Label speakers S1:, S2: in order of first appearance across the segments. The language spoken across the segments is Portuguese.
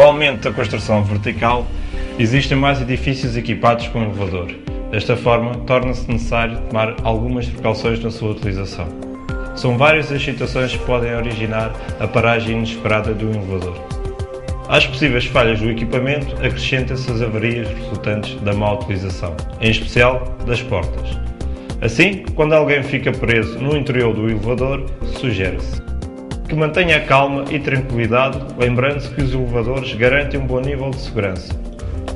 S1: Com o aumento da construção vertical, existem mais edifícios equipados com elevador. Desta forma, torna-se necessário tomar algumas precauções na sua utilização. São várias as situações que podem originar a paragem inesperada de um elevador. Às possíveis falhas do equipamento, acrescentam-se as avarias resultantes da má utilização, em especial das portas. Assim, quando alguém fica preso no interior do elevador, sugere-se que mantenha a calma e tranquilidade, lembrando-se que os elevadores garantem um bom nível de segurança.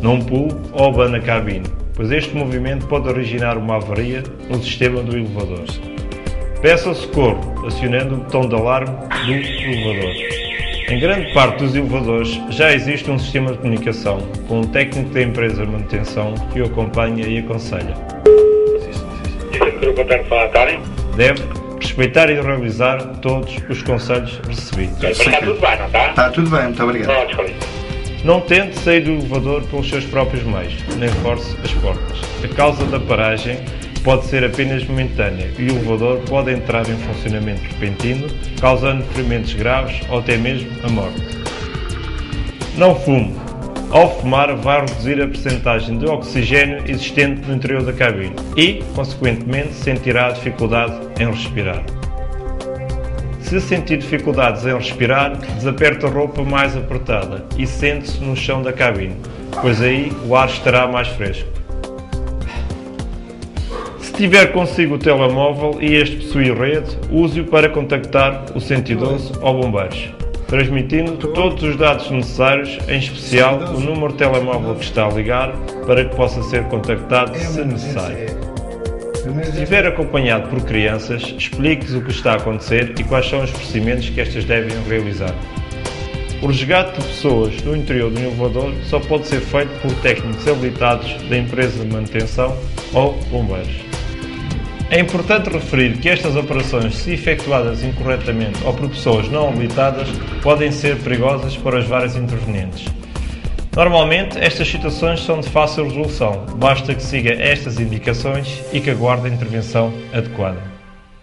S1: Não pule ou abana a cabine, pois este movimento pode originar uma avaria no sistema do elevador. Peça socorro, acionando o botão de alarme do elevador. Em grande parte dos elevadores já existe um sistema de comunicação com um técnico da empresa de manutenção que o acompanha e aconselha. Deve respeitar e realizar todos os conselhos recebidos.
S2: Está tudo bem, não está?
S3: Está tudo bem, muito obrigado.
S2: Felipe.
S1: Não tente sair do elevador pelos seus próprios meios, nem force as portas. A causa da paragem pode ser apenas momentânea e o elevador pode entrar em funcionamento repentino, causando ferimentos graves ou até mesmo a morte. Não fume. Ao fumar, vai reduzir a percentagem de oxigênio existente no interior da cabine e, consequentemente, sentirá dificuldade em respirar. Se sentir dificuldades em respirar, desaperte a roupa mais apertada e sente-se no chão da cabine, pois aí o ar estará mais fresco. Se tiver consigo o telemóvel e este possui rede, use-o para contactar o 112 ou bombeiros, transmitindo todos os dados necessários, em especial o número de telemóvel que está a ligar, para que possa ser contactado se necessário. Se estiver acompanhado por crianças, explique-lhes o que está a acontecer e quais são os procedimentos que estas devem realizar. O resgate de pessoas no interior do elevador só pode ser feito por técnicos habilitados da empresa de manutenção ou bombeiros. É importante referir que estas operações, se efetuadas incorretamente ou por pessoas não habilitadas, podem ser perigosas para os vários intervenientes. Normalmente, estas situações são de fácil resolução, basta que siga estas indicações e que aguarde a intervenção adequada.